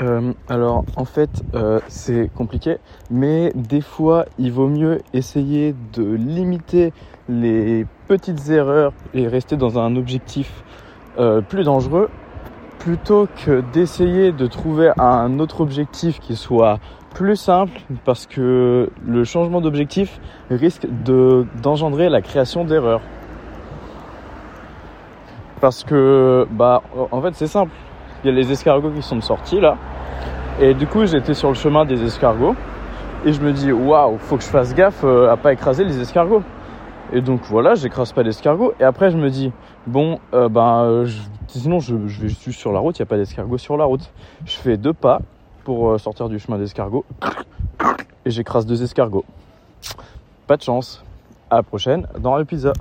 Euh, alors en fait euh, c'est compliqué, mais des fois il vaut mieux essayer de limiter les petites erreurs et rester dans un objectif euh, plus dangereux plutôt que d'essayer de trouver un autre objectif qui soit plus simple parce que le changement d'objectif risque de, d'engendrer la création d'erreurs. Parce que bah en fait c'est simple, il y a les escargots qui sont sortis là. Et du coup, j'étais sur le chemin des escargots. Et je me dis, waouh, faut que je fasse gaffe euh, à pas écraser les escargots. Et donc voilà, j'écrase pas l'escargot. Et après, je me dis, bon, euh, ben, euh, sinon, je, je vais juste sur la route, il n'y a pas d'escargot sur la route. Je fais deux pas pour sortir du chemin d'escargot. Et j'écrase deux escargots. Pas de chance. À la prochaine dans la pizza.